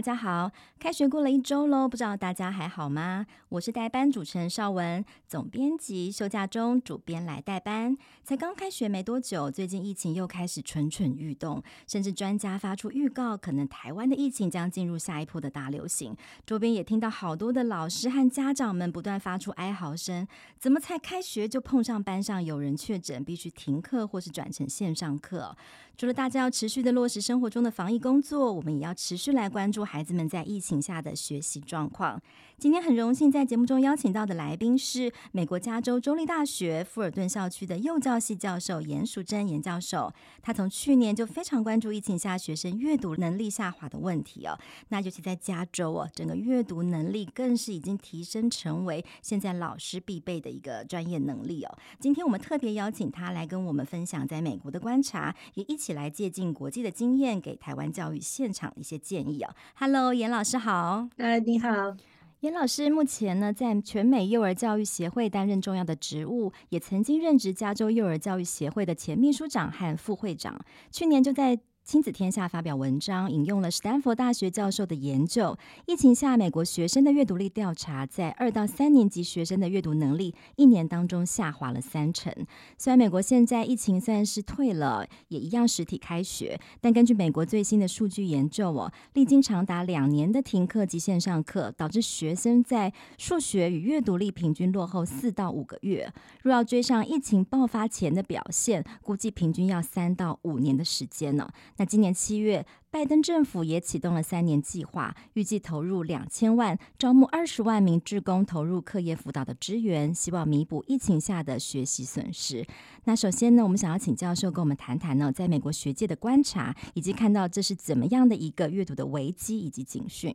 大家好！开学过了一周喽，不知道大家还好吗？我是代班主持人邵文，总编辑休假中，主编来代班。才刚开学没多久，最近疫情又开始蠢蠢欲动，甚至专家发出预告，可能台湾的疫情将进入下一波的大流行。周边也听到好多的老师和家长们不断发出哀嚎声：怎么才开学就碰上班上有人确诊，必须停课或是转成线上课？除了大家要持续的落实生活中的防疫工作，我们也要持续来关注孩子们在疫情下的学习状况。今天很荣幸在节目中邀请到的来宾是美国加州州立大学富尔顿校区的幼教系教授严淑珍严教授。他从去年就非常关注疫情下学生阅读能力下滑的问题哦。那尤其在加州哦，整个阅读能力更是已经提升成为现在老师必备的一个专业能力哦。今天我们特别邀请他来跟我们分享在美国的观察，也一起来借鉴国际的经验，给台湾教育现场一些建议哦。Hello，严老师好。呃，你好。严老师目前呢，在全美幼儿教育协会担任重要的职务，也曾经任职加州幼儿教育协会的前秘书长和副会长。去年就在亲子天下发表文章，引用了史丹佛大学教授的研究。疫情下，美国学生的阅读力调查，在二到三年级学生的阅读能力，一年当中下滑了三成。虽然美国现在疫情算是退了，也一样实体开学，但根据美国最新的数据研究哦，历经长达两年的停课及线上课，导致学生在数学与阅读力平均落后四到五个月。若要追上疫情爆发前的表现，估计平均要三到五年的时间呢。那今年七月，拜登政府也启动了三年计划，预计投入两千万，招募二十万名志工，投入课业辅导的支援，希望弥补疫情下的学习损失。那首先呢，我们想要请教授跟我们谈谈呢，在美国学界的观察，以及看到这是怎么样的一个阅读的危机以及警讯。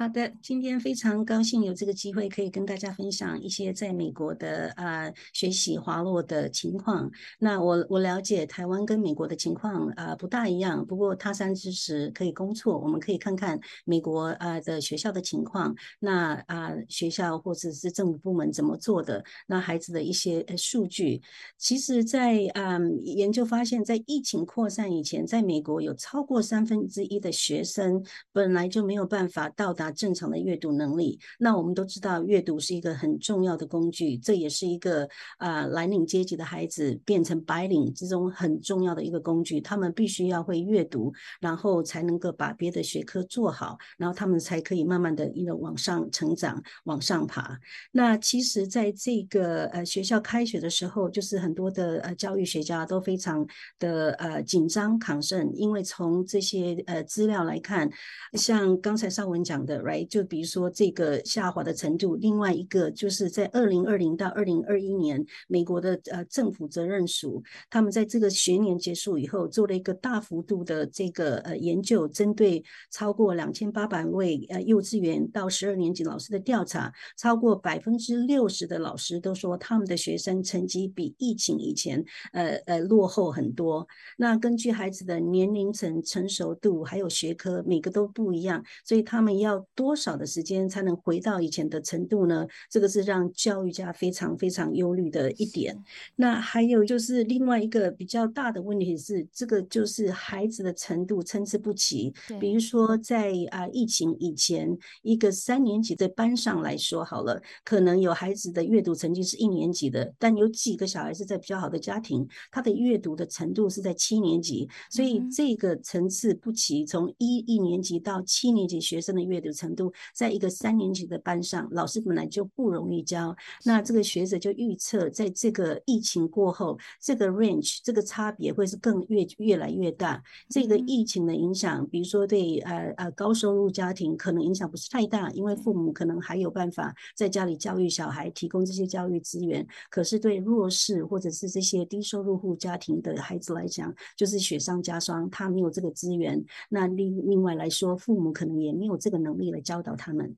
好的，今天非常高兴有这个机会可以跟大家分享一些在美国的呃学习滑落的情况。那我我了解台湾跟美国的情况啊、呃、不大一样，不过他山之石可以攻错，我们可以看看美国啊、呃、的学校的情况。那啊、学校或者是政府部门怎么做的？那孩子的一些数据，其实在啊、研究发现，在疫情扩散以前，在美国有超过三分之一的学生本来就没有办法到达。正常的阅读能力，那我们都知道，阅读是一个很重要的工具，这也是一个啊蓝领阶级的孩子变成白领之中很重要的一个工具。他们必须要会阅读，然后才能够把别的学科做好，然后他们才可以慢慢的一个往上成长，往上爬。那其实，在这个呃学校开学的时候，就是很多的呃教育学家都非常的呃紧张亢奋，因为从这些呃资料来看，像刚才邵文讲的。的 Right, 就比如说这个下滑的程度，另外一个就是在二零二零到二零二一年，美国的呃政府责任署，他们在这个学年结束以后，做了一个大幅度的这个呃研究，针对超过两千八百位呃幼稚园到十二年级老师的调查，超过百分之六十的老师都说他们的学生成绩比疫情以前呃呃落后很多。那根据孩子的年龄层、成熟度还有学科，每个都不一样，所以他们要。多少的时间才能回到以前的程度呢？这个是让教育家非常非常忧虑的一点。那还有就是另外一个比较大的问题是，这个就是孩子的程度参差不齐。比如说在啊疫情以前，一个三年级的班上来说好了，可能有孩子的阅读成绩是一年级的，但有几个小孩是在比较好的家庭，他的阅读的程度是在七年级。所以这个层次不齐，从一一年级到七年级学生的阅读。程度，在一个三年级的班上，老师本来就不容易教。那这个学者就预测，在这个疫情过后，这个 range 这个差别会是更越越来越大。这个疫情的影响，比如说对呃呃高收入家庭可能影响不是太大，因为父母可能还有办法在家里教育小孩，提供这些教育资源。可是对弱势或者是这些低收入户家庭的孩子来讲，就是雪上加霜，他没有这个资源。那另另外来说，父母可能也没有这个能力。来教导他们。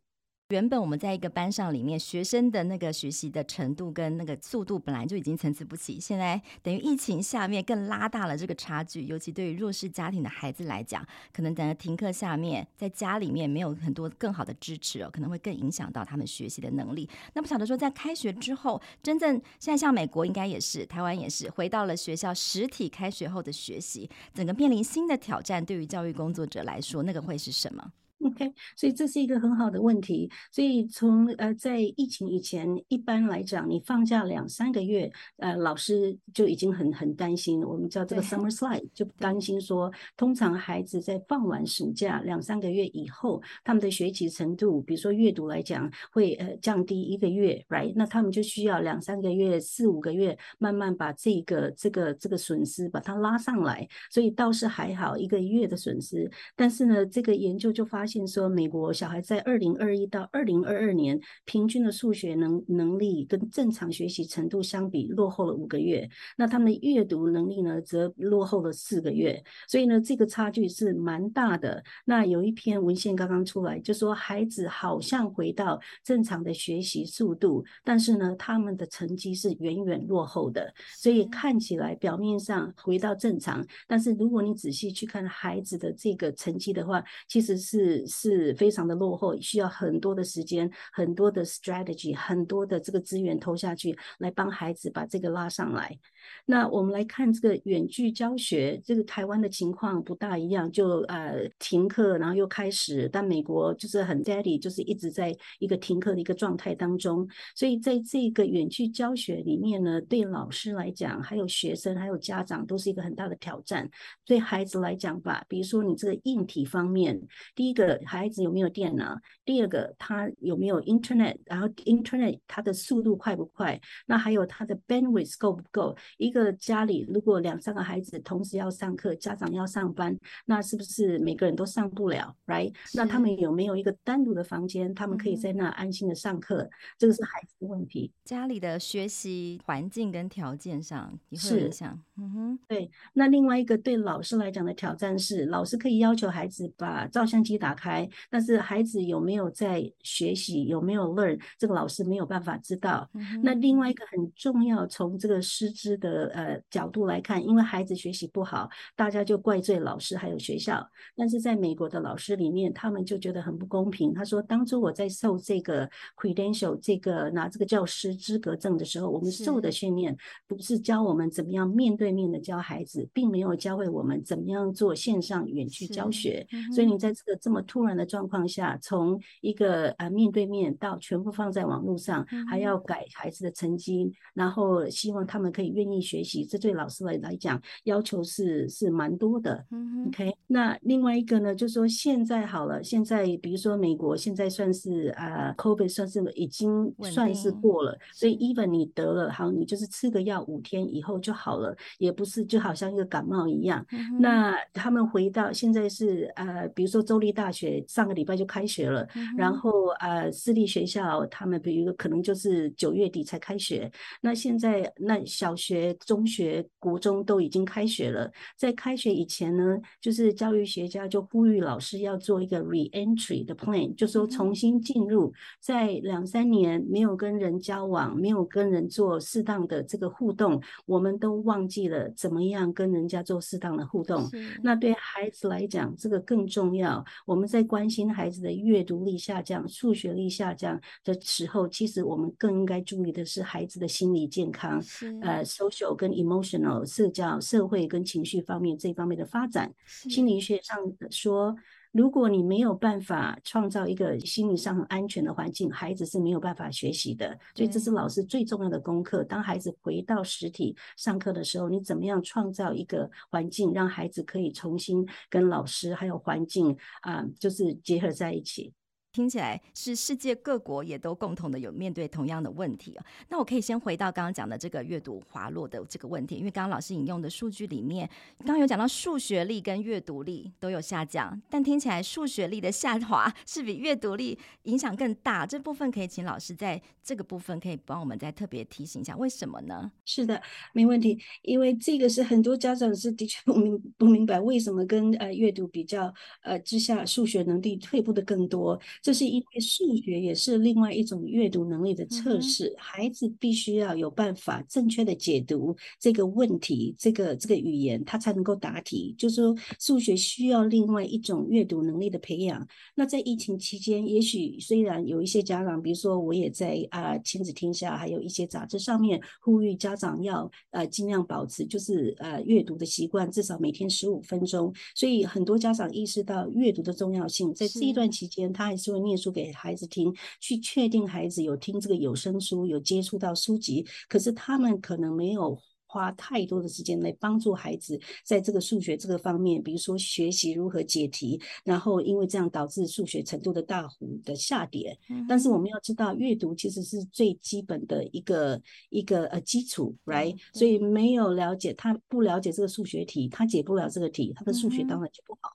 原本我们在一个班上里面，学生的那个学习的程度跟那个速度本来就已经参差不齐，现在等于疫情下面更拉大了这个差距。尤其对于弱势家庭的孩子来讲，可能等着停课下面，在家里面没有很多更好的支持哦，可能会更影响到他们学习的能力。那不晓得说，在开学之后，真正现在像美国应该也是，台湾也是，回到了学校实体开学后的学习，整个面临新的挑战。对于教育工作者来说，那个会是什么？OK，所以这是一个很好的问题。所以从呃，在疫情以前，一般来讲，你放假两三个月，呃，老师就已经很很担心。我们叫这个 summer slide，就担心说，通常孩子在放完暑假两三个月以后，他们的学习程度，比如说阅读来讲，会呃降低一个月，right？那他们就需要两三个月、四五个月，慢慢把这个这个这个损失把它拉上来。所以倒是还好，一个月的损失。但是呢，这个研究就发现。说美国小孩在二零二一到二零二二年平均的数学能能力跟正常学习程度相比落后了五个月，那他们的阅读能力呢则落后了四个月，所以呢这个差距是蛮大的。那有一篇文献刚刚出来，就说孩子好像回到正常的学习速度，但是呢他们的成绩是远远落后的，所以看起来表面上回到正常，但是如果你仔细去看孩子的这个成绩的话，其实是。是非常的落后，需要很多的时间、很多的 strategy、很多的这个资源投下去，来帮孩子把这个拉上来。那我们来看这个远距教学，这个台湾的情况不大一样，就呃停课，然后又开始，但美国就是很 steady，就是一直在一个停课的一个状态当中。所以在这个远距教学里面呢，对老师来讲，还有学生，还有家长，都是一个很大的挑战。对孩子来讲吧，比如说你这个硬体方面，第一个孩子有没有电脑？第二个他有没有 internet？然后 internet 它的速度快不快？那还有他的 bandwidth 够不够？一个家里如果两三个孩子同时要上课，家长要上班，那是不是每个人都上不了？Right？那他们有没有一个单独的房间，他们可以在那安心的上课？嗯、这个是孩子的问题。家里的学习环境跟条件上也会影响。嗯哼，对。那另外一个对老师来讲的挑战是，老师可以要求孩子把照相机打开，但是孩子有没有在学习，有没有 learn，这个老师没有办法知道。嗯、那另外一个很重要，从这个师资的呃角度来看，因为孩子学习不好，大家就怪罪老师还有学校。但是在美国的老师里面，他们就觉得很不公平。他说，当初我在受这个 credential 这个拿这个教师资格证的时候，我们受的训练不是教我们怎么样面对面的教孩子，并没有教会我们怎么样做线上远距教学。嗯、所以你在这个这么突然的状况下，从一个呃面对面到全部放在网络上，嗯、还要改孩子的成绩，然后希望他们可以愿意。学习，这对老师来来讲要求是是蛮多的。嗯 OK，那另外一个呢，就是说现在好了，现在比如说美国现在算是呃 COVID 算是已经算是过了，所以 even 你得了，好，你就是吃个药五天以后就好了，也不是就好像一个感冒一样。嗯、那他们回到现在是呃，比如说州立大学上个礼拜就开学了，嗯、然后呃私立学校他们比如可能就是九月底才开学，那现在那小学。中学、国中都已经开学了，在开学以前呢，就是教育学家就呼吁老师要做一个 re-entry 的 plan，就说重新进入，在两三年没有跟人交往、没有跟人做适当的这个互动，我们都忘记了怎么样跟人家做适当的互动。那对孩子来讲，这个更重要。我们在关心孩子的阅读力下降、数学力下降的时候，其实我们更应该注意的是孩子的心理健康，呃，social 跟 emotional 社交、社会跟情绪方面这方面的发展，心理学上说，如果你没有办法创造一个心理上很安全的环境，孩子是没有办法学习的。所以这是老师最重要的功课。当孩子回到实体上课的时候，你怎么样创造一个环境，让孩子可以重新跟老师还有环境啊、呃，就是结合在一起。听起来是世界各国也都共同的有面对同样的问题啊。那我可以先回到刚刚讲的这个阅读滑落的这个问题，因为刚刚老师引用的数据里面，刚刚有讲到数学力跟阅读力都有下降，但听起来数学力的下滑是比阅读力影响更大。这部分可以请老师在这个部分可以帮我们再特别提醒一下，为什么呢？是的，没问题，因为这个是很多家长是的确不明不明白为什么跟呃阅读比较呃之下数学能力退步的更多。这是因为数学也是另外一种阅读能力的测试，嗯、孩子必须要有办法正确的解读这个问题，这个这个语言，他才能够答题。就是说，数学需要另外一种阅读能力的培养。那在疫情期间，也许虽然有一些家长，比如说我也在啊亲子天下，还有一些杂志上面呼吁家长要呃尽量保持就是呃阅读的习惯，至少每天十五分钟。所以很多家长意识到阅读的重要性，在这一段期间，他还是会念书给孩子听，去确定孩子有听这个有声书，有接触到书籍。可是他们可能没有花太多的时间来帮助孩子在这个数学这个方面，比如说学习如何解题，然后因为这样导致数学程度的大幅的下跌。但是我们要知道，阅读其实是最基本的一个一个呃基础，right？所以没有了解他不了解这个数学题，他解不了这个题，他的数学当然就不好。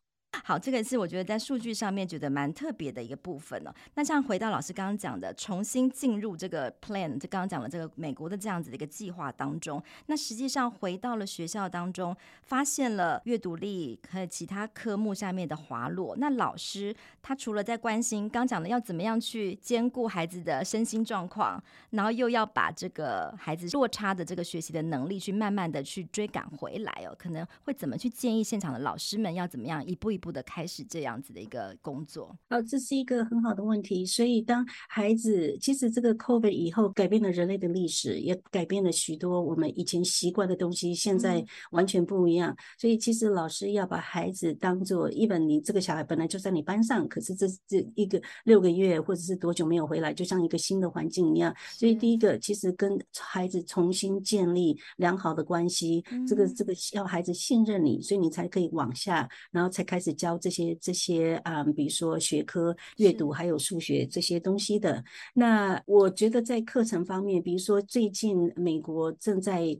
好，这个是我觉得在数据上面觉得蛮特别的一个部分哦。那像回到老师刚刚讲的，重新进入这个 plan，就刚刚讲的这个美国的这样子的一个计划当中，那实际上回到了学校当中，发现了阅读力和其他科目下面的滑落。那老师他除了在关心刚讲的要怎么样去兼顾孩子的身心状况，然后又要把这个孩子落差的这个学习的能力去慢慢的去追赶回来哦，可能会怎么去建议现场的老师们要怎么样一步一步。的开始这样子的一个工作，哦，这是一个很好的问题。所以，当孩子其实这个 COVID 以后改变了人类的历史，也改变了许多我们以前习惯的东西，现在完全不一样。嗯、所以，其实老师要把孩子当做一本，你这个小孩本来就在你班上，可是这这一个六个月或者是多久没有回来，就像一个新的环境一样。所以，第一个其实跟孩子重新建立良好的关系，这个这个要孩子信任你，所以你才可以往下，然后才开始。教这些这些啊、嗯，比如说学科阅读还有数学这些东西的。那我觉得在课程方面，比如说最近美国正在。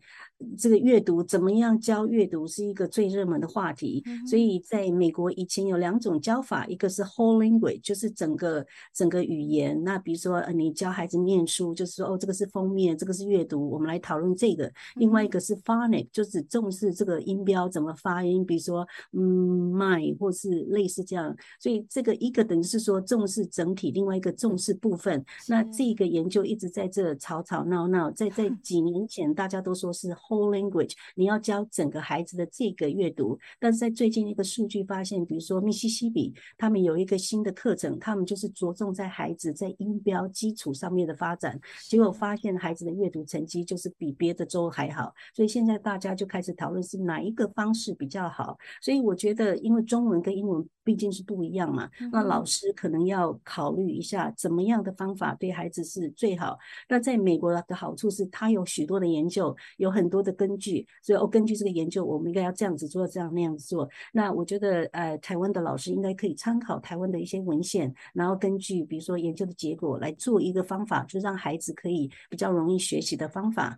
这个阅读怎么样教阅读是一个最热门的话题，嗯、所以在美国以前有两种教法，一个是 whole language，就是整个整个语言。那比如说，呃，你教孩子念书，就是说，哦，这个是封面，这个是阅读，我们来讨论这个。另外一个是 phonics，就是重视这个音标怎么发音，比如说，嗯，my 或是类似这样。所以这个一个等于是说重视整体，另外一个重视部分。那这个研究一直在这吵吵闹闹，在在 几年前大家都说是。Whole language，你要教整个孩子的这个阅读，但是在最近一个数据发现，比如说密西西比，他们有一个新的课程，他们就是着重在孩子在音标基础上面的发展，结果发现孩子的阅读成绩就是比别的州还好，所以现在大家就开始讨论是哪一个方式比较好。所以我觉得，因为中文跟英文毕竟是不一样嘛，那老师可能要考虑一下怎么样的方法对孩子是最好。那在美国的好处是，它有许多的研究，有很多。多的根据，所以我根据这个研究，我们应该要这样子做，这样那样做。那我觉得，呃，台湾的老师应该可以参考台湾的一些文献，然后根据比如说研究的结果来做一个方法，就让孩子可以比较容易学习的方法。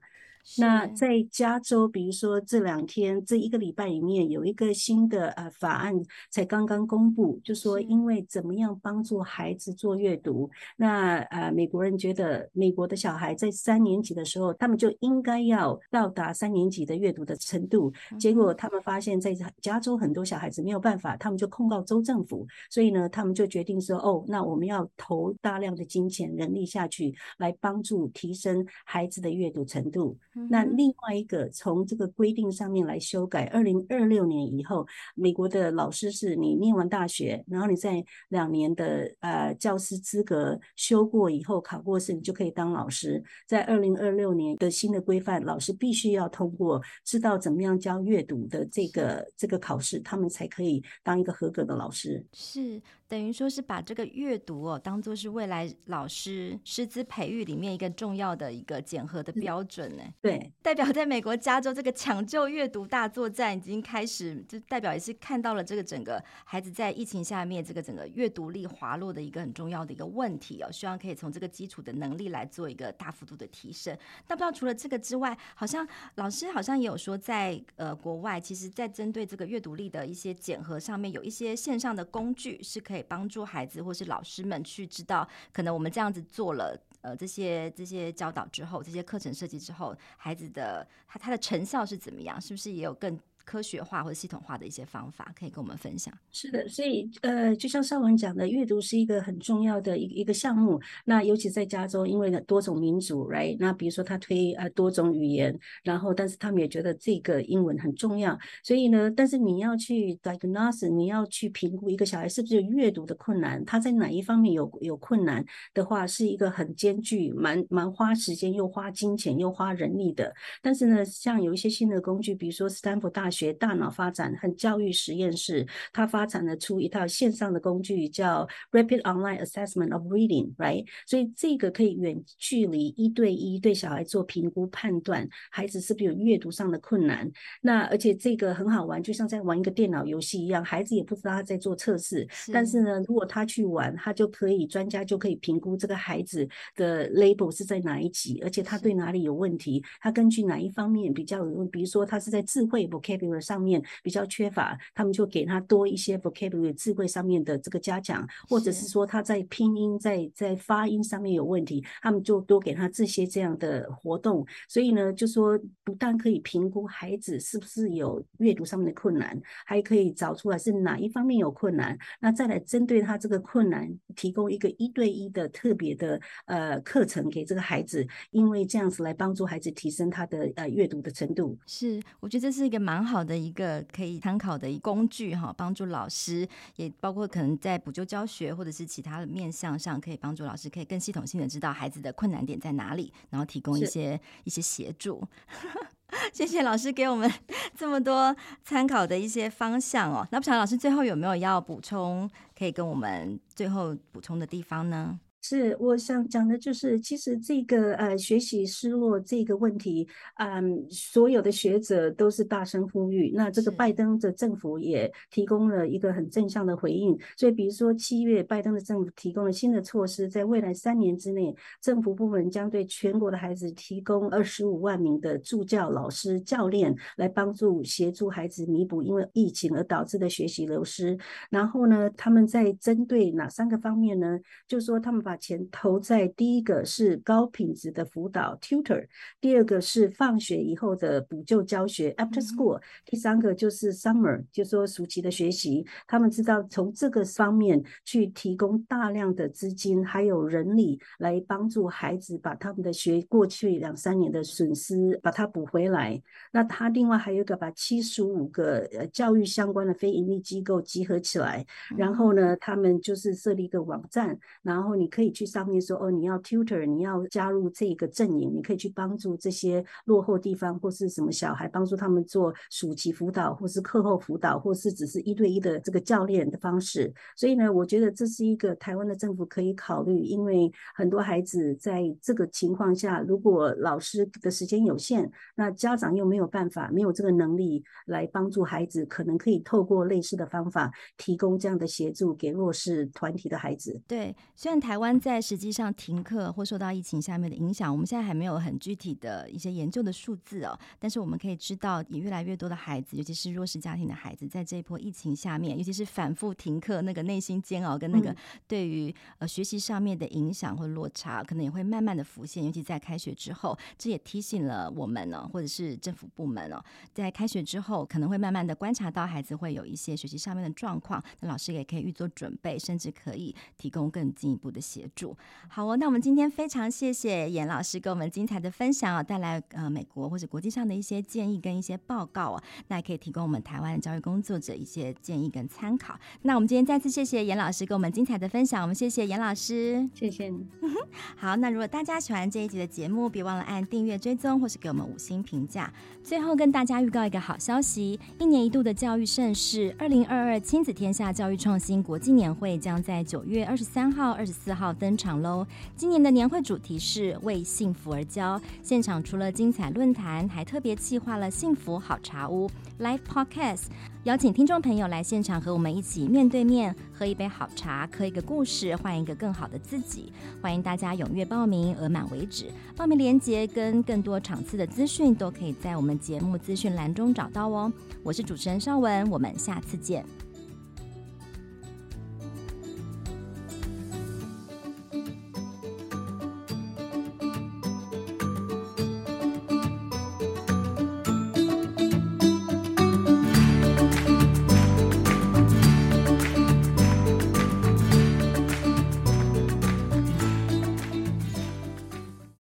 那在加州，比如说这两天这一个礼拜里面有一个新的呃法案才刚刚公布，就说因为怎么样帮助孩子做阅读，那呃美国人觉得美国的小孩在三年级的时候，他们就应该要到达三年级的阅读的程度，结果他们发现，在加州很多小孩子没有办法，他们就控告州政府，所以呢，他们就决定说，哦，那我们要投大量的金钱人力下去，来帮助提升孩子的阅读程度。那另外一个从这个规定上面来修改，二零二六年以后，美国的老师是你念完大学，然后你在两年的呃教师资格修过以后考过试，你就可以当老师。在二零二六年的新的规范，老师必须要通过知道怎么样教阅读的这个这个考试，他们才可以当一个合格的老师。是。等于说是把这个阅读哦，当做是未来老师师资培育里面一个重要的一个检核的标准呢。对，代表在美国加州这个抢救阅读大作战已经开始，就代表也是看到了这个整个孩子在疫情下面这个整个阅读力滑落的一个很重要的一个问题哦。希望可以从这个基础的能力来做一个大幅度的提升。那不知道除了这个之外，好像老师好像也有说在，在呃国外，其实在针对这个阅读力的一些检核上面，有一些线上的工具是可以。帮助孩子或是老师们去知道，可能我们这样子做了，呃，这些这些教导之后，这些课程设计之后，孩子的他他的成效是怎么样？是不是也有更科学化或系统化的一些方法，可以跟我们分享。是的，所以呃，就像上文讲的，阅读是一个很重要的一个一个项目。那尤其在加州，因为呢多种民族，right？那比如说他推呃多种语言，然后但是他们也觉得这个英文很重要，所以呢，但是你要去 diagnose，你要去评估一个小孩是不是有阅读的困难，他在哪一方面有有困难的话，是一个很艰巨、蛮蛮花时间又花金钱又花人力的。但是呢，像有一些新的工具，比如说斯坦福大学大脑发展和教育实验室，它发展了出一套线上的工具，叫 Rapid Online Assessment of Reading，right？所以这个可以远距离一对一对小孩做评估判断，孩子是不是有阅读上的困难。那而且这个很好玩，就像在玩一个电脑游戏一样，孩子也不知道他在做测试，是但是呢，如果他去玩，他就可以专家就可以评估这个孩子的 label 是在哪一级，而且他对哪里有问题，他根据哪一方面比较有问，比如说他是在智慧 vocabulary 上面比较缺乏，他们就给他多一些 vocabulary 智慧上面的这个加强，或者是说他在拼音在在发音上面有问题，他们就多给他这些这样的活动。所以呢，就说不但可以评估孩子是不是有阅读上面的困难，还可以找出来是哪一方面有困难，那再来针对他这个困难提供一个一对一的特别的呃课程给这个孩子，因为这样子来帮助孩子提升他的呃阅读的程度。是，我觉得这是一个蛮好的一个可以参考的一工具哈，帮助老师，也包括可能在补救教学或者是其他的面向上，可以帮助老师可以更系统性的知道孩子的困难点在哪里，然后提供一些一些协助。谢谢老师给我们 这么多参考的一些方向哦。那不晓得老师最后有没有要补充，可以跟我们最后补充的地方呢？是，我想讲的就是，其实这个呃学习失落这个问题，嗯，所有的学者都是大声呼吁。那这个拜登的政府也提供了一个很正向的回应。所以，比如说七月，拜登的政府提供了新的措施，在未来三年之内，政府部门将对全国的孩子提供二十五万名的助教老师、教练，来帮助协助孩子弥补因为疫情而导致的学习流失。然后呢，他们在针对哪三个方面呢？就是说他们把把钱投在第一个是高品质的辅导 tutor，第二个是放学以后的补救教学 after school，第三个就是 summer，就是说暑期的学习。他们知道从这个方面去提供大量的资金还有人力来帮助孩子把他们的学过去两三年的损失把它补回来。那他另外还有一个把七十五个呃教育相关的非盈利机构集合起来，然后呢，他们就是设立一个网站，然后你可以。可以去上面说哦，你要 tutor，你要加入这个阵营，你可以去帮助这些落后地方或是什么小孩，帮助他们做暑期辅导，或是课后辅导，或是只是一对一的这个教练的方式。所以呢，我觉得这是一个台湾的政府可以考虑，因为很多孩子在这个情况下，如果老师的时间有限，那家长又没有办法，没有这个能力来帮助孩子，可能可以透过类似的方法提供这样的协助给弱势团体的孩子。对，虽然台湾。在实际上停课或受到疫情下面的影响，我们现在还没有很具体的一些研究的数字哦。但是我们可以知道，也越来越多的孩子，尤其是弱势家庭的孩子，在这一波疫情下面，尤其是反复停课，那个内心煎熬跟那个对于呃学习上面的影响或落差，可能也会慢慢的浮现。尤其在开学之后，这也提醒了我们呢，或者是政府部门哦，在开学之后，可能会慢慢的观察到孩子会有一些学习上面的状况，那老师也可以预做准备，甚至可以提供更进一步的。协助好哦，那我们今天非常谢谢严老师给我们精彩的分享啊，带来呃美国或者国际上的一些建议跟一些报告啊，那也可以提供我们台湾的教育工作者一些建议跟参考。那我们今天再次谢谢严老师给我们精彩的分享，我们谢谢严老师，谢谢你。好，那如果大家喜欢这一集的节目，别忘了按订阅追踪或是给我们五星评价。最后跟大家预告一个好消息，一年一度的教育盛事二零二二亲子天下教育创新国际年会将在九月二十三号、二十四号。登场喽！今年的年会主题是为幸福而教。现场除了精彩论坛，还特别企划了幸福好茶屋 Live Podcast，邀请听众朋友来现场和我们一起面对面喝一杯好茶，刻一个故事，换一个更好的自己。欢迎大家踊跃报名，额满为止。报名链接跟更多场次的资讯都可以在我们节目资讯栏中找到哦。我是主持人绍文，我们下次见。